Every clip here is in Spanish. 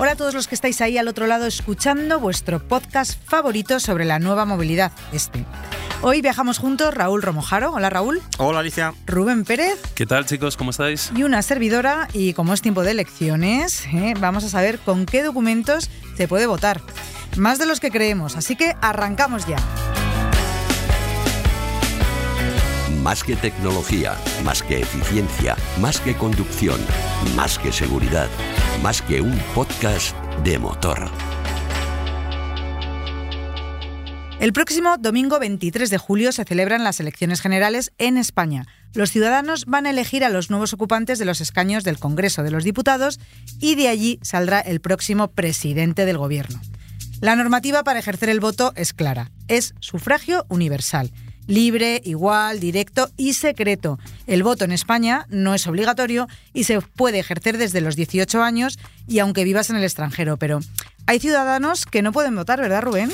Hola a todos los que estáis ahí al otro lado escuchando vuestro podcast favorito sobre la nueva movilidad, este. Hoy viajamos juntos Raúl Romojaro. Hola Raúl. Hola Alicia. Rubén Pérez. ¿Qué tal chicos? ¿Cómo estáis? Y una servidora, y como es tiempo de elecciones, ¿eh? vamos a saber con qué documentos se puede votar. Más de los que creemos, así que arrancamos ya. Más que tecnología, más que eficiencia, más que conducción, más que seguridad, más que un podcast de motor. El próximo domingo 23 de julio se celebran las elecciones generales en España. Los ciudadanos van a elegir a los nuevos ocupantes de los escaños del Congreso de los Diputados y de allí saldrá el próximo presidente del Gobierno. La normativa para ejercer el voto es clara. Es sufragio universal libre, igual, directo y secreto. El voto en España no es obligatorio y se puede ejercer desde los 18 años y aunque vivas en el extranjero, pero hay ciudadanos que no pueden votar, ¿verdad, Rubén?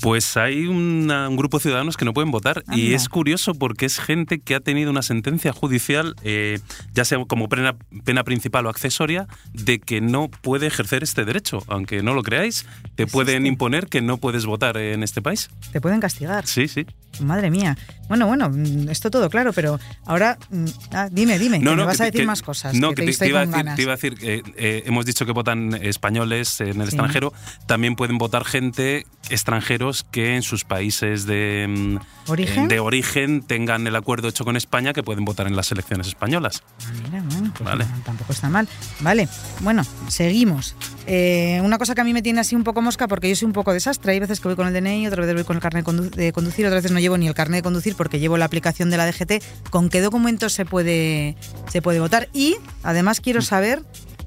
Pues hay una- un grupo de ciudadanos que no pueden votar y Anda. es curioso porque es gente que ha tenido una sentencia judicial, eh, ya sea como pena, pena principal o accesoria, de que no puede ejercer este derecho. Aunque no lo creáis, te pueden Existe. imponer que no puedes votar en este país. Te pueden castigar. Sí, sí. Madre mía. Bueno, bueno, mm, esto todo claro, pero ahora mm, ah, dime, dime, que me vas a decir que- más cosas. No, que, que, te te, iba a decir, te iba a decir que eh, hemos dicho que votan españoles en el Sí. extranjero, también pueden votar gente extranjeros que en sus países de mm, ¿Origen? eh, de origen tengan el acuerdo hecho con España que pueden votar en las elecciones españolas. Ah, Mira, bueno, pues Vale. no, tampoco está mal. Vale, bueno, seguimos. Eh, una cosa que a mí me tiene así un poco mosca porque yo soy un poco desastre. Hay veces que voy con el DNI, otras veces voy con el carnet de condu- de conducir, otras veces no llevo ni el carnet de conducir porque llevo la aplicación de la DGT. ¿Con qué documentos se puede, se puede votar? Y además quiero saber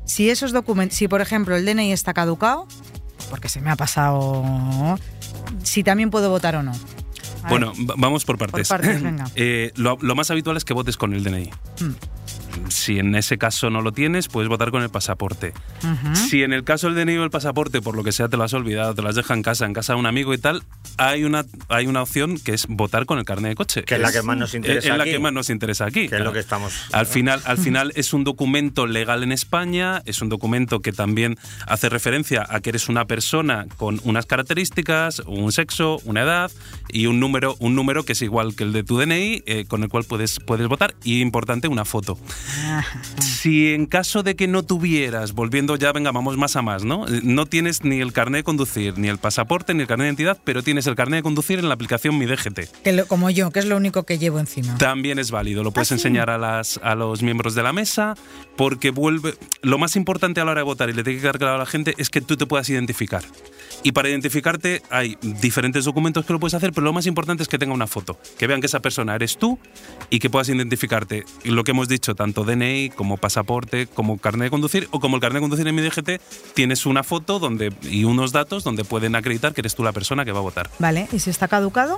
si esos documentos, si por ejemplo el DNI está caducado, porque se me ha pasado, si también puedo votar o no. A Bueno, ver. vamos por partes. partes, venga. Eh, lo, lo más habitual es que votes con el DNI. Hmm. Si en ese caso no lo tienes, puedes votar con el pasaporte. Si en el caso del DNI o el pasaporte, por lo que sea, te lo has olvidado, te lo has dejado en casa, en casa de un amigo y tal, hay una, hay una opción que es votar con el carnet de coche. Que es la que más nos interesa Es la aquí. que más nos interesa aquí. Que es lo que estamos. Al final, al final es un documento legal en España, es un documento que también hace referencia a que eres una persona con unas características, un sexo, una edad y un número, un número que es igual que el de tu DNI, eh, con el cual puedes, puedes votar y importante una foto. Si en caso de que no tuvieras, volviendo ya, venga, vamos más a más, ¿no? No tienes ni el carnet de conducir, ni el pasaporte, ni el carnet de identidad, pero tienes el carnet de conducir en la aplicación Mi DGT. Que lo- como yo, que es lo único que llevo encima. También es válido, lo puedes ¿Ah, sí? enseñar a, las, a los miembros de la mesa, porque vuelve. Lo más importante a la hora de votar y le tiene que quedar claro a la gente es que tú te puedas identificar. Y para identificarte hay diferentes documentos que lo puedes hacer, pero lo más importante es que tenga una foto, que vean que esa persona eres tú y que puedas identificarte. Y lo que hemos dicho, tanto DNI como pasaporte, como carnet de conducir o como el carnet de conducir en mi DGT, tienes una foto donde, y unos datos donde pueden acreditar que eres tú la persona que va a votar. Vale, ¿y si está caducado?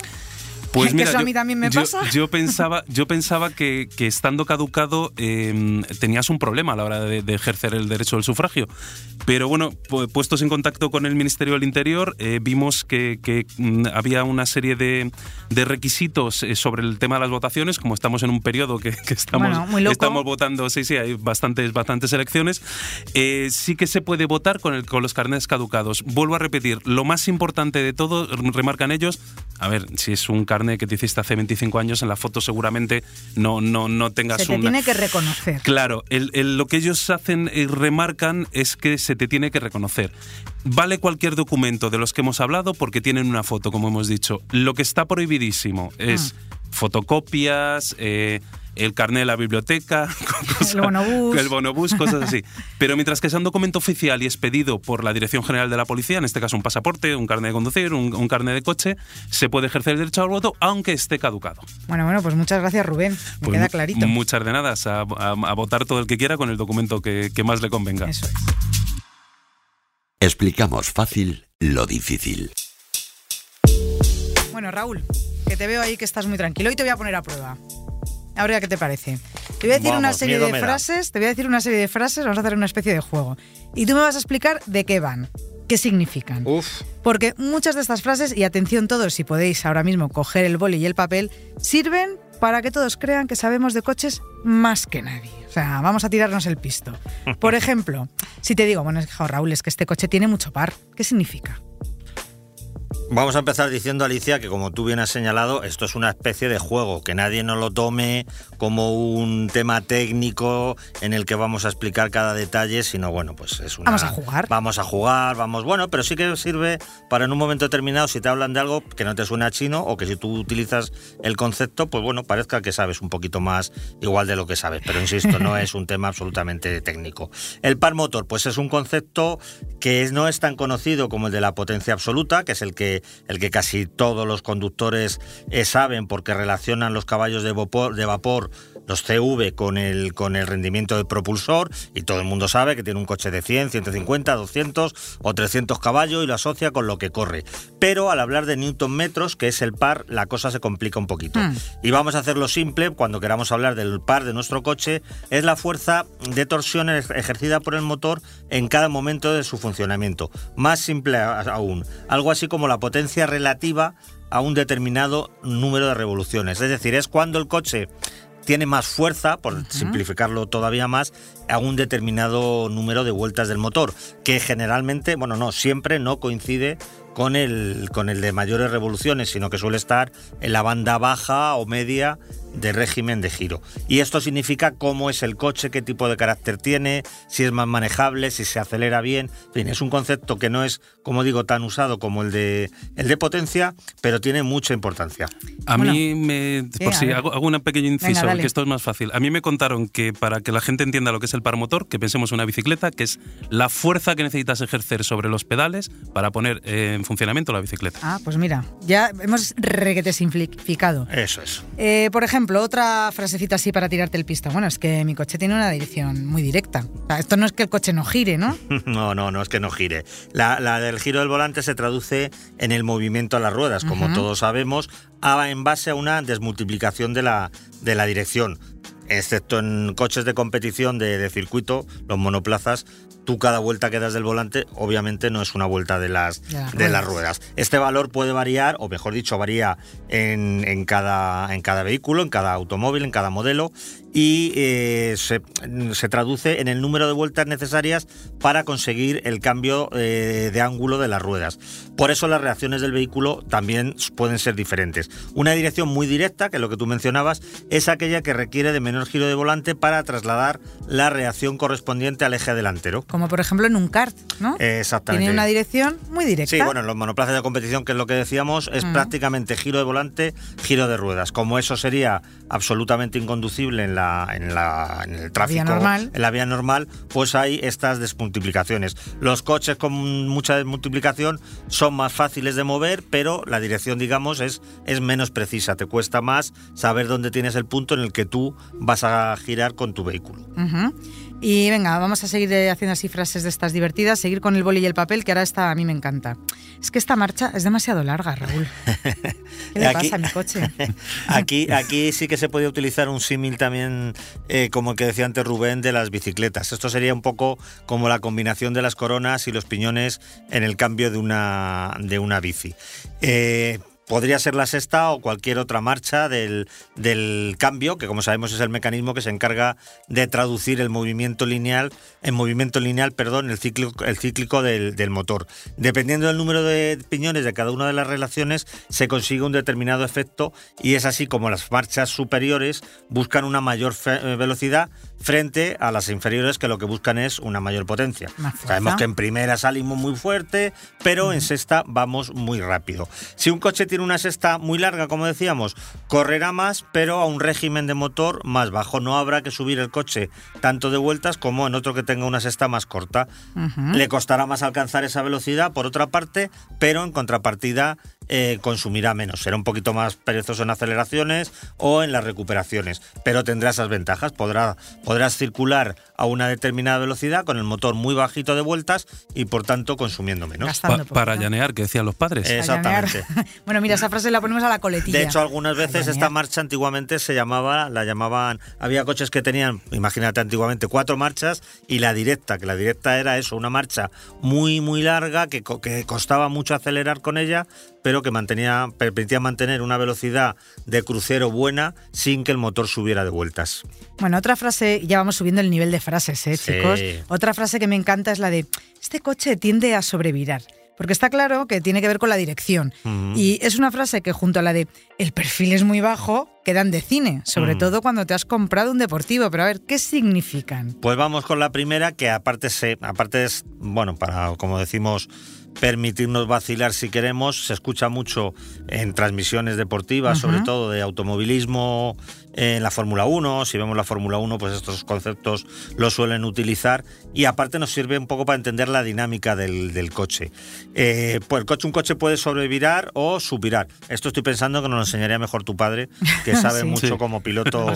Pues mira, eso a yo- mí también me yo- pasa. Yo pensaba, yo pensaba que, que estando caducado eh, tenías un problema a la hora de, de ejercer el derecho del sufragio. Pero bueno, pu- puestos en contacto con el Ministerio del Interior, eh, vimos que, que, mm, había una serie de, de requisitos eh, sobre el tema de las votaciones, como estamos en un periodo que, que estamos, Bueno, muy loco. estamos votando, sí, sí, hay bastantes, bastantes elecciones, eh, sí que se puede votar con, el, con los carnets caducados. Vuelvo a repetir, lo más importante de todo, remarcan ellos, a ver, si es un carnet que te hiciste hace 25 años, en la foto seguramente no, no, no tengas Se te una... tiene que reconocer. Claro, el- el- lo que ellos hacen y remarcan es que se te tiene que reconocer. Vale cualquier documento de los que hemos hablado porque tienen una foto, como hemos dicho. Lo que está prohibidísimo es fotocopias, eh, el carnet de la biblioteca, cosas- El bonobús. el bonobús, cosas así. Pero mientras que sea un documento oficial y expedido por la Dirección General de la Policía, en este caso un pasaporte, un carnet de conducir, un, un carnet de coche, se puede ejercer el derecho al voto aunque esté caducado. Bueno, bueno, pues muchas gracias, Rubén. Me Pues queda clarito. Muchas de nada, a, a- a votar todo el que quiera con el documento que, que más le convenga. Eso es. Explicamos fácil lo difícil. Bueno, Raúl, que te veo ahí que estás muy tranquilo y te voy a poner a prueba. Ahora, ¿qué te parece? Te voy a decir Vamos, una serie de frases, te voy a decir una serie de frases, vamos a hacer una especie de juego. Y tú me vas a explicar de qué van, qué significan. Uf, Porque muchas de estas frases, y atención todos, si podéis ahora mismo coger el boli y el papel, sirven para que todos crean que sabemos de coches más que nadie. O sea, vamos a tirarnos el pisto. Por ejemplo, si te digo, bueno, es que, Raúl, es que este coche tiene mucho par, ¿qué significa? Vamos a empezar diciendo, Alicia, que como tú bien has señalado, esto es una especie de juego, que nadie nos lo tome como un tema técnico en el que vamos a explicar cada detalle, sino bueno, pues es una... Vamos a jugar. Vamos a jugar, vamos... Bueno, pero sí que sirve para en un momento determinado, si te hablan de algo que no te suena chino o que si tú utilizas el concepto, pues bueno, parezca que sabes un poquito más igual de lo que sabes, pero insisto, no es un tema absolutamente técnico. El par motor, pues es un concepto que no es tan conocido como el de la potencia absoluta, que es el que, el que casi todos los conductores eh, saben porque relacionan los caballos de vapor, de vapor los CV con el, con el rendimiento del propulsor y todo el mundo sabe que tiene un coche de 100, 150, 200 o 300 caballos y lo asocia con lo que corre. Pero al hablar de newton metros, que es el par, la cosa se complica un poquito. Mm. Y vamos a hacerlo simple cuando queramos hablar del par de nuestro coche, es la fuerza de torsión ejer- ejercida por el motor en cada momento de su funcionamiento. Más simple aún, algo así como la potencia relativa a un determinado número de revoluciones. Es decir, es cuando el coche tiene más fuerza, por simplificarlo todavía más, a un determinado número de vueltas del motor, que generalmente, bueno, no, siempre no coincide con el, con el de mayores revoluciones, sino que suele estar en la banda baja o media de régimen de giro. Y esto significa cómo es el coche, qué tipo de carácter tiene, si es más manejable, si se acelera bien. En fin, es un concepto que no es, como digo, tan usado como el de, el de potencia, pero tiene mucha importancia. A Bueno. mí me. Por si hago, hago un pequeño inciso, Venga, esto es más fácil. A mí me contaron que para que la gente entienda lo que es el par motor, que pensemos en una bicicleta, que es la fuerza que necesitas ejercer sobre los pedales para poner eh, en funcionamiento la bicicleta. Ah, pues mira, ya hemos requete simplificado. Eso es. Eh, por ejemplo, otra frasecita así para tirarte el pista. Bueno, es que mi coche tiene una dirección muy directa. O sea, esto no es que el coche no gire, ¿no? No, no, no es que no gire. La, la del giro del volante se traduce en el movimiento a las ruedas, como todos sabemos, a- en base a una desmultiplicación de la, de la dirección. Excepto en coches de competición de, de circuito, los monoplazas, tú cada vuelta que das del volante, obviamente no es una vuelta de las, De las de las ruedas. ruedas. Este valor puede variar, o mejor dicho, varía en, en cada, en cada vehículo, en cada automóvil, en cada modelo, y eh, se, se traduce en el número de vueltas necesarias para conseguir el cambio eh, de ángulo de las ruedas. Por eso las reacciones del vehículo también pueden ser diferentes. Una dirección muy directa, que es lo que tú mencionabas, es aquella que requiere de menor giro de volante para trasladar la reacción correspondiente al eje delantero. Como por ejemplo en un kart, ¿no? Exactamente. Tiene una dirección muy directa. Sí, bueno, en los monoplazas de competición, que es lo que decíamos, es Mm. prácticamente giro de volante, giro de ruedas. Como eso sería absolutamente inconducible en, la, en, la, en el tráfico, normal. en la vía normal, pues hay estas desmultiplicaciones. Los coches con mucha desmultiplicación son más fáciles de mover, pero la dirección, digamos, es, es menos precisa. Te cuesta más saber dónde tienes el punto en el que tú vas a girar con tu vehículo. Y venga, vamos a seguir haciendo así frases de estas divertidas, seguir con el boli y el papel, que ahora esta a mí me encanta. Es que esta marcha es demasiado larga, Raúl. ¿Qué le Aquí- pasa a mi coche? Aquí, aquí sí que se podía utilizar un símil también, eh, como el que decía antes Rubén, de las bicicletas. Esto sería un poco como la combinación de las coronas y los piñones en el cambio de una, de una bici. Eh, Podría ser la sexta o cualquier otra marcha del, del cambio, que como sabemos es el mecanismo que se encarga de traducir el movimiento lineal, en movimiento lineal, perdón, el cíclico, el cíclico del, del motor. Dependiendo del número de piñones de cada una de las relaciones, se consigue un determinado efecto y es así como las marchas superiores buscan una mayor fe- eh, velocidad frente a las inferiores que lo que buscan es una mayor potencia. Sabemos que en primera salimos muy fuerte, pero en sexta vamos muy rápido. Si un coche tiene una sexta muy larga, como decíamos, correrá más, pero a un régimen de motor más bajo. No habrá que subir el coche tanto de vueltas como en otro que tenga una sexta más corta. Le costará más alcanzar esa velocidad, por otra parte, pero en contrapartida eh, consumirá menos. Será un poquito más perezoso en aceleraciones o en las recuperaciones, pero tendrá esas ventajas. Podrá, podrás circular a una determinada velocidad con el motor muy bajito de vueltas y por tanto consumiendo menos. Pa- para llanear, que decían los padres. Exactamente. bueno, mira, esa frase la ponemos a la coletilla. De hecho, algunas veces esta marcha antiguamente se llamaba, la llamaban, había coches que tenían, imagínate antiguamente, cuatro marchas y la directa, que la directa era eso, una marcha muy, muy larga que, que costaba mucho acelerar con ella, pero que mantenía, permitía mantener una velocidad de crucero buena sin que el motor subiera de vueltas. Bueno, otra frase, ya vamos subiendo el nivel de frases, ¿eh, Sí. chicos? Otra frase que me encanta es la de, este coche tiende a sobrevirar. Porque está claro que tiene que ver con la dirección. Y es una frase que junto a la de, el perfil es muy bajo, quedan de cine. Sobre Mm. todo cuando te has comprado un deportivo. Pero a ver, ¿qué significan? Pues vamos con la primera, que aparte se, aparte es, bueno, para, como decimos, permitirnos vacilar si queremos, se escucha mucho en transmisiones deportivas, sobre todo de automovilismo, en la Fórmula 1, si vemos la Fórmula 1, pues estos conceptos los suelen utilizar y aparte nos sirve un poco para entender la dinámica del, del coche. Eh, pues el coche, un coche puede sobrevirar o subvirar. Esto estoy pensando que nos lo enseñaría mejor tu padre, que sabe Sí. mucho Sí. como piloto,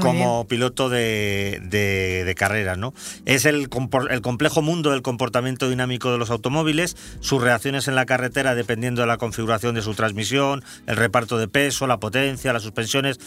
como piloto de, de, de carreras, ¿no? Es el complejo mundo del comportamiento dinámico de los automóviles, sus reacciones en la carretera dependiendo de la configuración de su transmisión, el reparto de peso, la potencia, las suspensiones.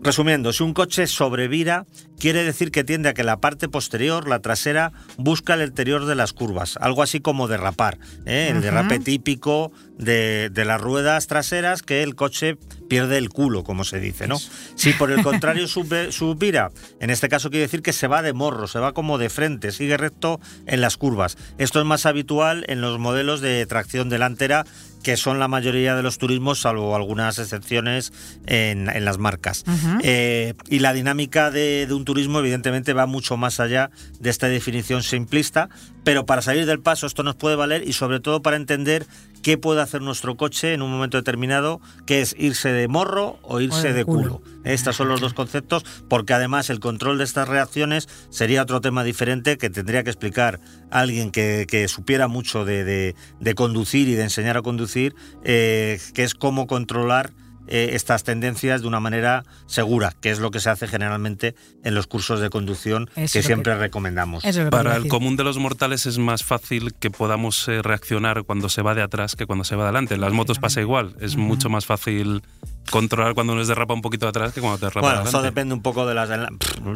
Resumiendo, si un coche sobrevira, quiere decir que tiende a que la parte posterior, la trasera, busca el interior de las curvas, algo así como derrapar, ¿eh? el derrape típico de, de las ruedas traseras que el coche pierde el culo, como se dice, ¿no? Si por el contrario sube- subvira, en este caso quiere decir que se va de morro, se va como de frente, sigue recto en las curvas. Esto es más habitual en los modelos de tracción delantera que son la mayoría de los turismos, salvo algunas excepciones en, en las marcas. Eh, y la dinámica de, de un turismo, evidentemente, va mucho más allá de esta definición simplista, pero para salir del paso esto nos puede valer y sobre todo para entender qué puede hacer nuestro coche en un momento determinado, que es irse de morro o irse de de culo. culo. Estos son los dos conceptos, porque además el control de estas reacciones sería otro tema diferente que tendría que explicar alguien que, que supiera mucho de, de- de conducir y de enseñar a conducir, eh, que es cómo controlar eh, estas tendencias de una manera segura, que es lo que se hace generalmente en los cursos de conducción Eso que siempre que- recomendamos. Para el común de los mortales es más fácil que podamos eh, reaccionar cuando se va de atrás que cuando se va de adelante. En las motos pasa igual. Es mucho más fácil controlar cuando nos derrapa un poquito atrás que cuando te derrapa Bueno, eso depende un poco de las...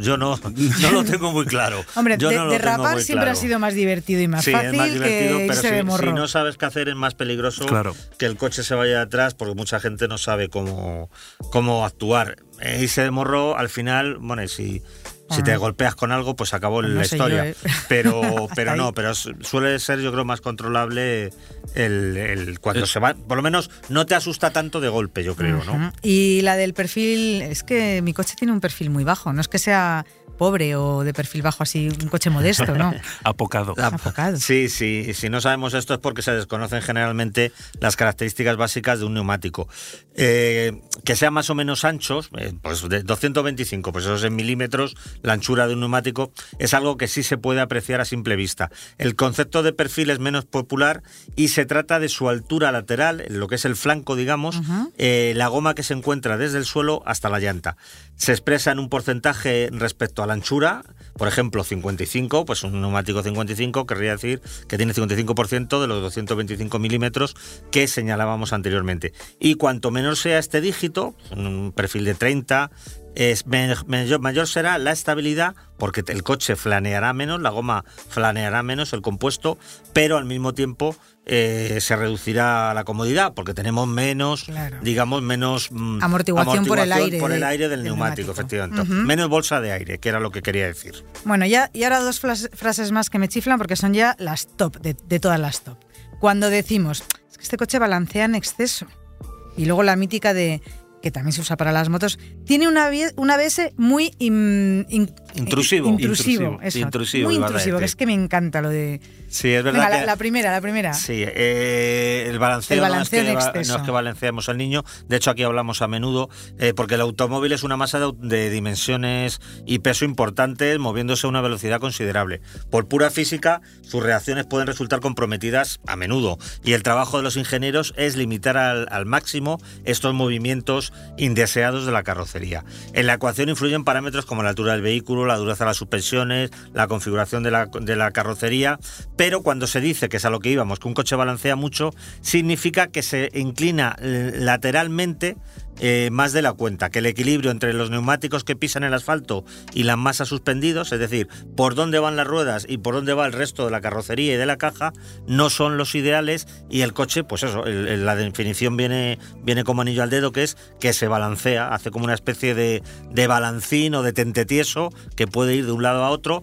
Yo no, no lo tengo muy claro. Hombre, Yo de- no lo tengo derrapar siempre claro. ha sido más divertido y más sí, fácil es más divertido, que pero si, no sabes qué hacer es más peligroso Claro. que el coche se vaya atrás porque mucha gente no sabe cómo, cómo actuar. E irse de morro, al final, bueno, y si, si te Ah. golpeas con algo, pues acabó Pues no la historia. yo, ¿eh? Pero, pero no, pero su- suele ser yo creo más controlable el, el- cuando Es- se va. Por lo menos no te asusta tanto de golpe, yo creo, ¿no? Y la del perfil, es que mi coche tiene un perfil muy bajo, no es que sea pobre o de perfil bajo así, un coche modesto, ¿no? Apocado. Apocado. Sí, sí, si no sabemos esto es porque se desconocen generalmente las características básicas de un neumático. Eh, que sean más o menos anchos, eh, pues de 225, pues eso es en milímetros, la anchura de un neumático, es algo que sí se puede apreciar a simple vista. El concepto de perfil es menos popular y se trata de su altura lateral, lo que es el flanco, digamos, eh, la goma que se encuentra desde el suelo hasta la llanta. Se expresa en un porcentaje respecto a la anchura, por ejemplo, 55, pues un neumático 55 querría decir que tiene 55% de los 225 milímetros que señalábamos anteriormente. Y cuanto menor sea este dígito, un perfil de 30, es mayor, mayor será la estabilidad porque el coche flaneará menos, la goma flaneará menos, el compuesto, pero al mismo tiempo eh, se reducirá la comodidad porque tenemos menos, Claro. digamos, menos mm, Amortiguación por el aire por el aire del, del neumático, neumático. efectivamente. Menos bolsa de aire, que era lo que quería decir. Bueno, ya, y ahora dos frases más que me chiflan porque son ya las top, de, de todas las top. Cuando decimos, es que este coche balancea en exceso. Y luego la mítica de, que también se usa para las motos, tiene una, una ABS muy Intrusivo. Intrusivo, Intrusivo, eso. intrusivo, Muy intrusivo, que es que me encanta lo de... Sí, es verdad Venga, la, que... la primera, la primera. Sí, eh, el balanceo, El balanceo no, es que, no es que balanceemos al niño, de hecho aquí hablamos a menudo, eh, porque el automóvil es una masa de, dimensiones y peso importantes, moviéndose a una velocidad considerable. Por pura física, sus reacciones pueden resultar comprometidas a menudo, y el trabajo de los ingenieros es limitar al, al máximo estos movimientos indeseados de la carrocería. En la ecuación influyen parámetros como la altura del vehículo, la dureza de las suspensiones, la configuración de la, de la carrocería, pero cuando se dice que es a lo que íbamos, que un coche balancea mucho, significa que se inclina lateralmente eh, más de la cuenta, que el equilibrio entre los neumáticos que pisan el asfalto y las masas suspendidos, es decir, por dónde van las ruedas y por dónde va el resto de la carrocería y de la caja, no son los ideales y el coche, pues eso, la definición viene, viene como anillo al dedo, que es que se balancea, hace como una especie de, de balancín o de tente tieso que puede ir de un lado a otro.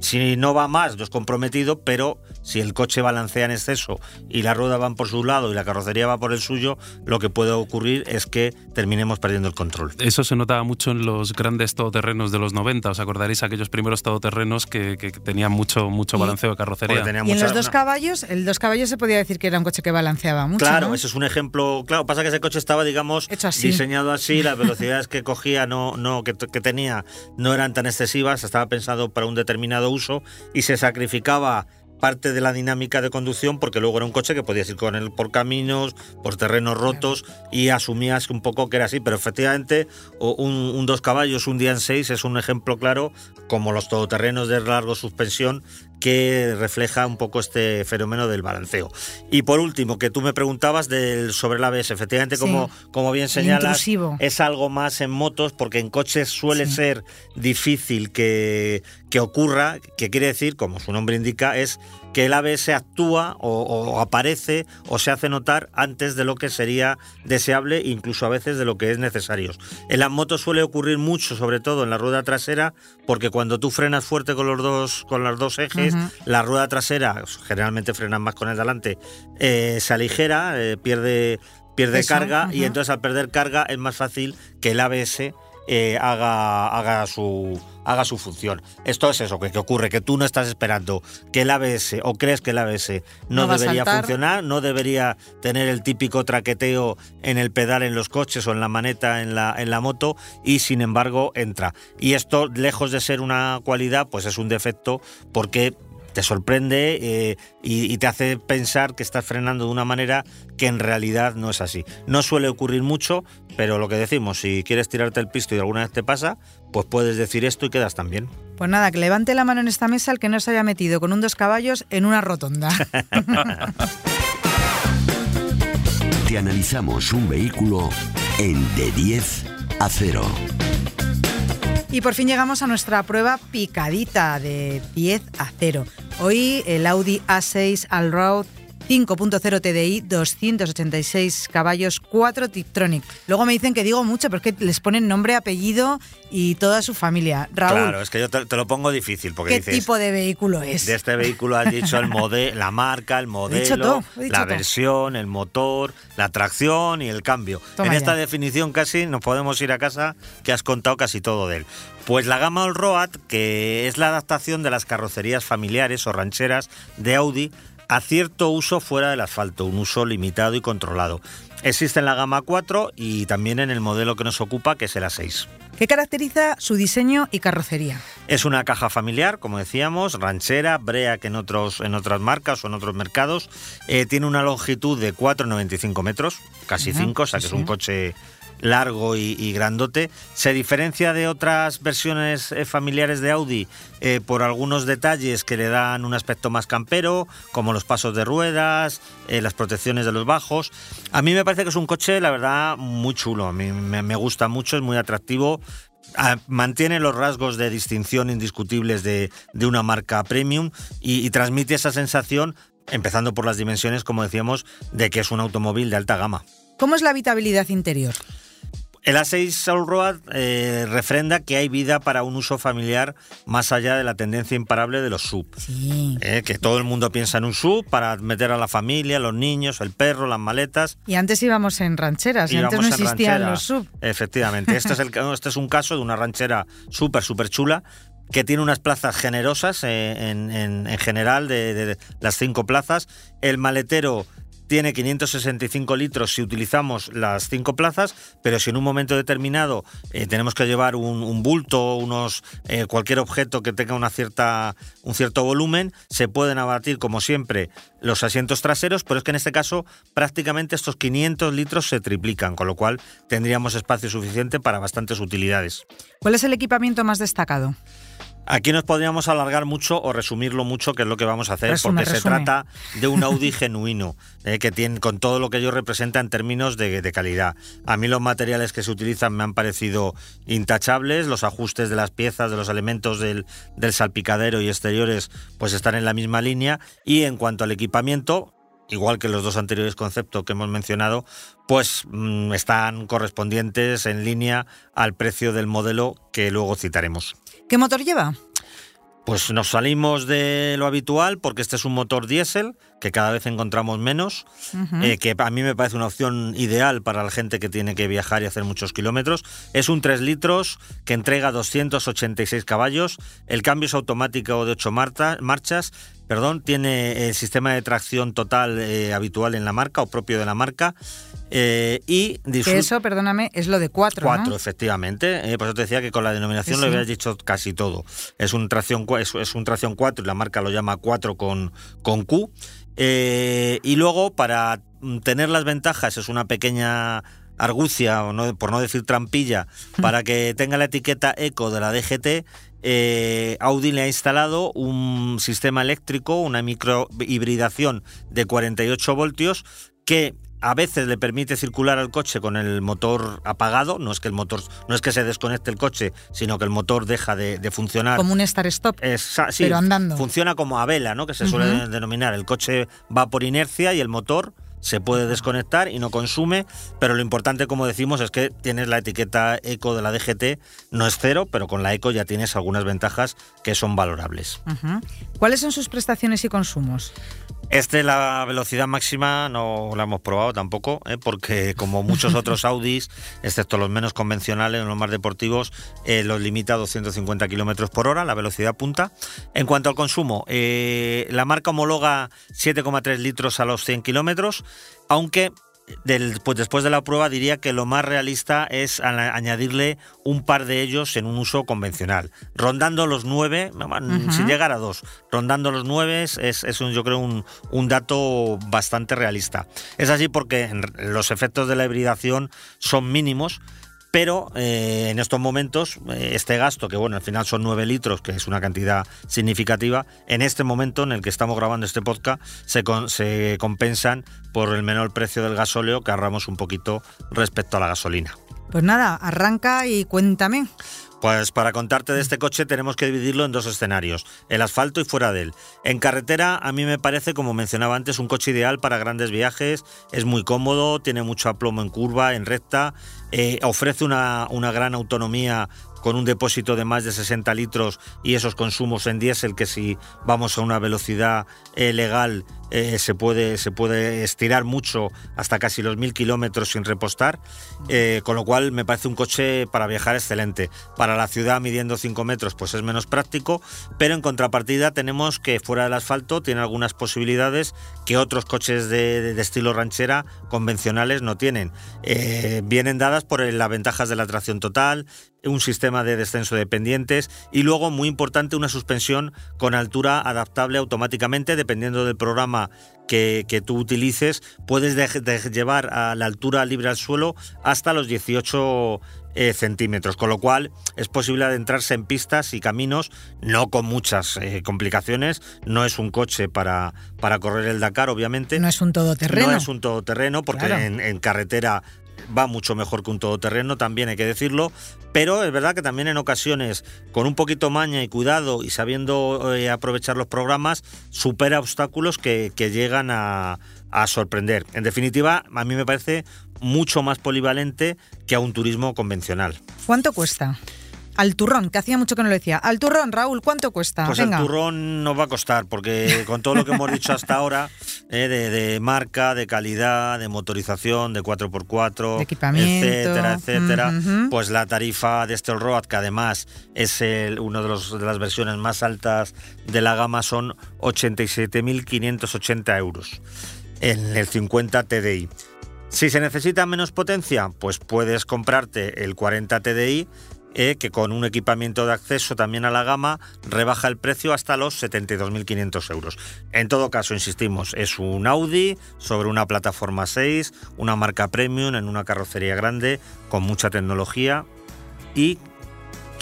Si no va más, no es comprometido, pero si el coche balancea en exceso y las ruedas van por su lado y la carrocería va por el suyo, lo que puede ocurrir es que terminemos perdiendo el control. Eso se notaba mucho en los grandes todoterrenos de los 90. ¿Os acordaréis aquellos primeros todoterrenos que, que tenían mucho, mucho Y- balanceo de carrocería? Tenía Y en los dos caballos, el dos caballos se podía decir que era un coche que balanceaba mucho, Claro, ¿no? ese es un ejemplo. Claro, pasa que ese coche estaba, digamos, Hecho así. diseñado así, las velocidades que cogía, no, no, que, que tenía, no eran tan excesivas, estaba pensado para un determinado uso y se sacrificaba parte de la dinámica de conducción porque luego era un coche que podías ir con él por caminos, por terrenos rotos y asumías un poco que era así, pero efectivamente un, un dos caballos un día en seis es un ejemplo claro como los todoterrenos de largo suspensión que refleja un poco este fenómeno del balanceo. Y por último, que tú me preguntabas del, sobre el ABS, efectivamente, Sí. como, como bien señalas, es algo más en motos, porque en coches suele Sí. ser difícil que, que ocurra, que quiere decir, como su nombre indica, es que el ABS actúa o, o aparece o se hace notar antes de lo que sería deseable, incluso a veces de lo que es necesario. En las motos suele ocurrir mucho, sobre todo en la rueda trasera, porque cuando tú frenas fuerte con los dos, con los dos ejes, la rueda trasera, generalmente frenan más con el delante, eh, se aligera, eh, pierde, pierde carga y entonces al perder carga es más fácil que el ABS eh, haga, haga, su, haga su función. Esto es eso, que, que ocurre, que tú no estás esperando que el ABS o crees que el ABS no, debería funcionar, no debería tener el típico traqueteo en el pedal en los coches o en la maneta en la, en la moto y sin embargo entra. Y esto, lejos de ser una cualidad, pues es un defecto porque te sorprende eh, y, y te hace pensar que estás frenando de una manera que en realidad no es así. No suele ocurrir mucho, pero lo que decimos, si quieres tirarte el pisto y alguna vez te pasa, pues puedes decir esto y quedas también. Pues nada, que levante la mano en esta mesa el que no se haya metido con un dos caballos en una rotonda. Te analizamos un vehículo en de 10 a 0. Y por fin llegamos a nuestra prueba picadita de 10 a 0. Hoy el Audi A6 Allroad 5.0 TDI, 286 caballos, 4 Tiptronic. Luego me dicen que digo mucho, pero es que les ponen nombre, apellido y toda su familia. Raúl, Claro, es que yo te, te lo pongo difícil porque ¿qué dices... tipo de vehículo es? De este vehículo has dicho el modelo, la marca, el modelo, dicho todo, la todo. versión, el motor, la tracción y el cambio. Toma en esta definición casi nos podemos ir a casa que has contado casi todo de él. Pues la gama Allroad, que es la adaptación de las carrocerías familiares o rancheras de Audi a cierto uso fuera del asfalto, un uso limitado y controlado. Existe en la gama 4 y también en el modelo que nos ocupa, que es el A6. ¿Qué caracteriza su diseño y carrocería? Es una caja familiar, como decíamos, ranchera, brea que en, otros, en otras marcas o en otros mercados. Eh, tiene una longitud de 4,95 metros, casi Ajá, 5, o sea que sí, es un coche largo y, grandote. Se diferencia de otras versiones eh, familiares de Audi eh, por algunos detalles que le dan un aspecto más campero, como los pasos de ruedas, eh, las protecciones de los bajos. A mí me parece que es un coche, la verdad, muy chulo. A mí me, gusta mucho, es muy atractivo. Ah, mantiene los rasgos de distinción indiscutibles de, de una marca premium y transmite esa sensación, empezando por las dimensiones, como decíamos, de que es un automóvil de alta gama. ¿Cómo es la habitabilidad interior? El A6 Allroad eh, refrenda que hay vida para un uso familiar más allá de la tendencia imparable de los sub. Sí. Eh, que todo el mundo piensa en un sub para meter a la familia, los niños, el perro, las maletas. Y antes íbamos en rancheras, y antes no existían ranchera. los sub. Efectivamente, este es, el, este es un caso de una ranchera súper, súper chula, que tiene unas plazas generosas eh, en, en- en general de, de las cinco plazas. El maletero tiene 565 litros si utilizamos las cinco plazas, pero si en un momento determinado eh, tenemos que llevar un, un bulto, unos eh, cualquier objeto que tenga una cierta, un cierto volumen, se pueden abatir como siempre los asientos traseros, pero es que en este caso prácticamente estos 500 litros se triplican, con lo cual tendríamos espacio suficiente para bastantes utilidades. ¿Cuál es el equipamiento más destacado? Aquí nos podríamos alargar mucho o resumirlo mucho, que es lo que vamos a hacer, Resume, porque se trata de un Audi genuino, eh, que tiene con todo lo que ello representa en términos de, de calidad. A mí los materiales que se utilizan me han parecido intachables, los ajustes de las piezas, de los elementos del, del salpicadero y exteriores, pues están en la misma línea. Y en cuanto al equipamiento, igual que los dos anteriores conceptos que hemos mencionado, pues mm, están correspondientes en línea al precio del modelo que luego citaremos. ¿Qué motor lleva? Pues nos salimos de lo habitual porque este es un motor diésel que cada vez encontramos menos, eh, que a mí me parece una opción ideal para la gente que tiene que viajar y hacer muchos kilómetros. Es un 3 litros que entrega 286 caballos, el cambio es automático de 8 marta- marchas, perdón, tiene el sistema de tracción total eh, habitual en la marca o propio de la marca eh, y Que eso, perdóname, es lo de cuatro, Cuatro, ¿no? efectivamente. Eh, por eso te decía que con la denominación Sí, lo sí. habías dicho casi todo. Es un tracción es, es un tracción 4 y la marca lo llama 4 con, con Q. Eh, y luego, para mm, tener las ventajas, es una pequeña argucia, o no- por no decir trampilla, para que tenga la etiqueta eco de la DGT. eh, Audi le ha instalado un sistema eléctrico, una microhibridación de 48 voltios que a veces le permite circular al coche con el motor apagado, no es que el motor no es que se desconecte el coche, sino que el motor deja de, de funcionar. Como un start-stop. Sí, pero andando. Funciona como a vela, ¿no? Que se suele denominar. El coche va por inercia y el motor se puede desconectar y no consume, pero lo importante, como decimos, es que tienes la etiqueta eco de la DGT, no es cero, pero con la eco ya tienes algunas ventajas que son valorables. ¿Cuáles son sus prestaciones y consumos? Este, la velocidad máxima, no la hemos probado tampoco, ¿eh? porque como muchos otros Audis, excepto los menos convencionales, los más deportivos, eh, los limita a 250 kilómetros por hora, la velocidad punta. En cuanto al consumo, eh, la marca homologa 7,3 litros a los 100 kilómetros, aunque del- pues después de la prueba diría que lo más realista es añadirle un par de ellos en un uso convencional, rondando los 9, sin llegar a 2, rondando los 9 es, es un, yo creo un, un dato bastante realista. Es así porque los efectos de la hibridación son mínimos, pero eh, en estos momentos eh, este gasto, que bueno, al final son 9 litros, que es una cantidad significativa, en este momento en el que estamos grabando este podcast se, se compensan por el menor precio del gasóleo que ahorramos un poquito respecto a la gasolina. Pues nada, arranca y cuéntame. Pues para contarte de este coche tenemos que dividirlo en dos escenarios, el asfalto y fuera de él. En carretera a mí me parece, como mencionaba antes, un coche ideal para grandes viajes, es muy cómodo, tiene mucho aplomo en curva, en recta, eh, ofrece una, una gran autonomía con un depósito de más de 60 litros y esos consumos en diésel que si vamos a una velocidad eh, legal eh, se, puede, se puede estirar mucho hasta casi los mil kilómetros sin repostar, eh, con lo cual me parece un coche para viajar excelente. Para la ciudad midiendo 5 metros pues es menos práctico, pero en contrapartida tenemos que fuera del asfalto tiene algunas posibilidades que otros coches de, estilo ranchera convencionales no tienen. Vienen dadas por las ventajas de la tracción total, un sistema de descenso de pendientes y luego, muy importante, una suspensión con altura adaptable automáticamente dependiendo del programa que, que tú utilices. Puedes de- de llevar a la altura libre al suelo hasta los 18 eh, centímetros, con lo cual es posible adentrarse en pistas y caminos, no con muchas eh, complicaciones. No es un coche para, para correr el Dakar, obviamente. No es un todoterreno. No es un todoterreno, porque Claro. en, en carretera va mucho mejor que un todoterreno, también hay que decirlo. Pero es verdad que también en ocasiones, con un poquito maña y cuidado y sabiendo eh, aprovechar los programas, supera obstáculos que, que llegan a, a sorprender. En definitiva, a mí me parece mucho más polivalente que a un turismo convencional. ¿Cuánto cuesta? Al turrón, que hacía mucho que no lo decía. Al turrón, Raúl, ¿cuánto cuesta? Pues Venga. el turrón nos va a costar, porque con todo lo que hemos dicho hasta ahora, eh, de, de marca, de calidad, de motorización, de 4x4, De equipamiento. etcétera, etcétera, Ujú. pues la tarifa de este Road, que además es el, uno de, los, de las versiones más altas de la gama, son 87.580 euros en el 50 TDI. Si se necesita menos potencia, pues puedes comprarte el 40 TDI, eh, que con un equipamiento de acceso también a la gama rebaja el precio hasta los 72.500 euros. En todo caso, insistimos, es un Audi sobre una plataforma 6, una marca premium en una carrocería grande, con mucha tecnología. ¿Y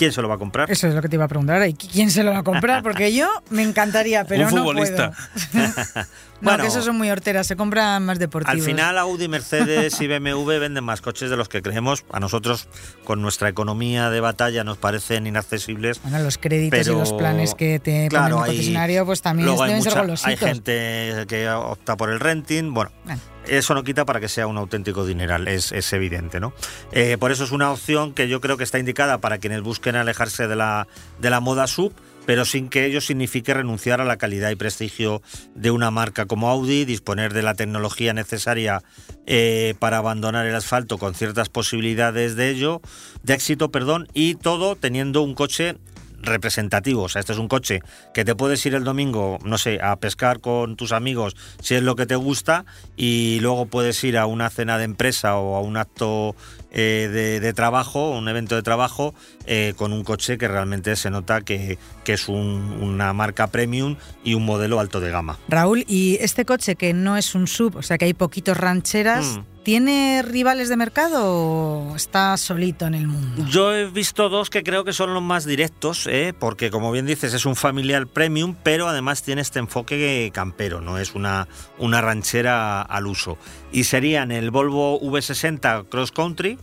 quién se lo va a comprar? Eso es lo que te iba a preguntar. ¿y ¿Quién se lo va a comprar? Porque yo me encantaría, pero Un no futbolista. puedo. no, Bueno. que esos son muy horteras, se compran más deportivos. Al final Audi, Mercedes y BMW venden más coches de los que creemos. A nosotros, con nuestra economía de batalla, nos parecen inaccesibles. Bueno, los créditos Pero, y los planes que te claro, ponen el concesionario, pues también deben ser mucha- golositos. hay gente que opta por el renting. Bueno, Bueno. Eso no quita para que sea un auténtico dineral, es, es evidente, ¿no? Eh, por eso es una opción que yo creo que está indicada para quienes busquen alejarse de la, de la moda sub, pero sin que ello signifique renunciar a la calidad y prestigio de una marca como Audi, disponer de la tecnología necesaria eh, para abandonar el asfalto con ciertas posibilidades de ello, de éxito, perdón, y todo teniendo un coche representativo. O sea, este es un coche que te puedes ir el domingo, no sé, a pescar con tus amigos si es lo que te gusta y luego puedes ir a una cena de empresa o a un acto eh, de, de trabajo, un evento de trabajo, eh, con un coche que realmente se nota que, que es un- una marca premium y un modelo alto de gama. Raúl, ¿y este coche que no es un sub, o sea que hay poquitos rancheras, Mm. ¿tiene rivales de mercado o está solito en el mundo? Yo he visto dos que creo que son los más directos, ¿eh? porque como bien dices es un familiar premium, pero además tiene este enfoque campero, no es una, una ranchera al uso. Y serían el Volvo V60 Cross Country,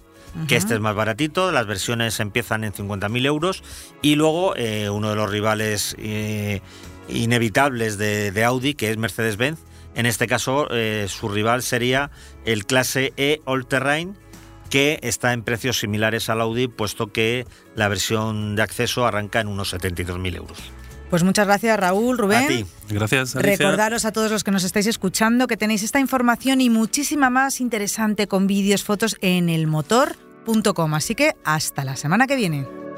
que este es más baratito, las versiones empiezan en 50.000 euros, y luego eh, uno de los rivales eh, inevitables de, de Audi, que es Mercedes-Benz. En este caso, eh, su rival sería el clase E All Terrain, que está en precios similares al Audi, puesto que la versión de acceso arranca en unos 72.000 euros. Pues muchas gracias Raúl, Rubén. A ti. Gracias, Alicia. Recordaros a todos los que nos estáis escuchando que tenéis esta información y muchísima más interesante con vídeos, fotos en elmotor.com. Así que hasta la semana que viene.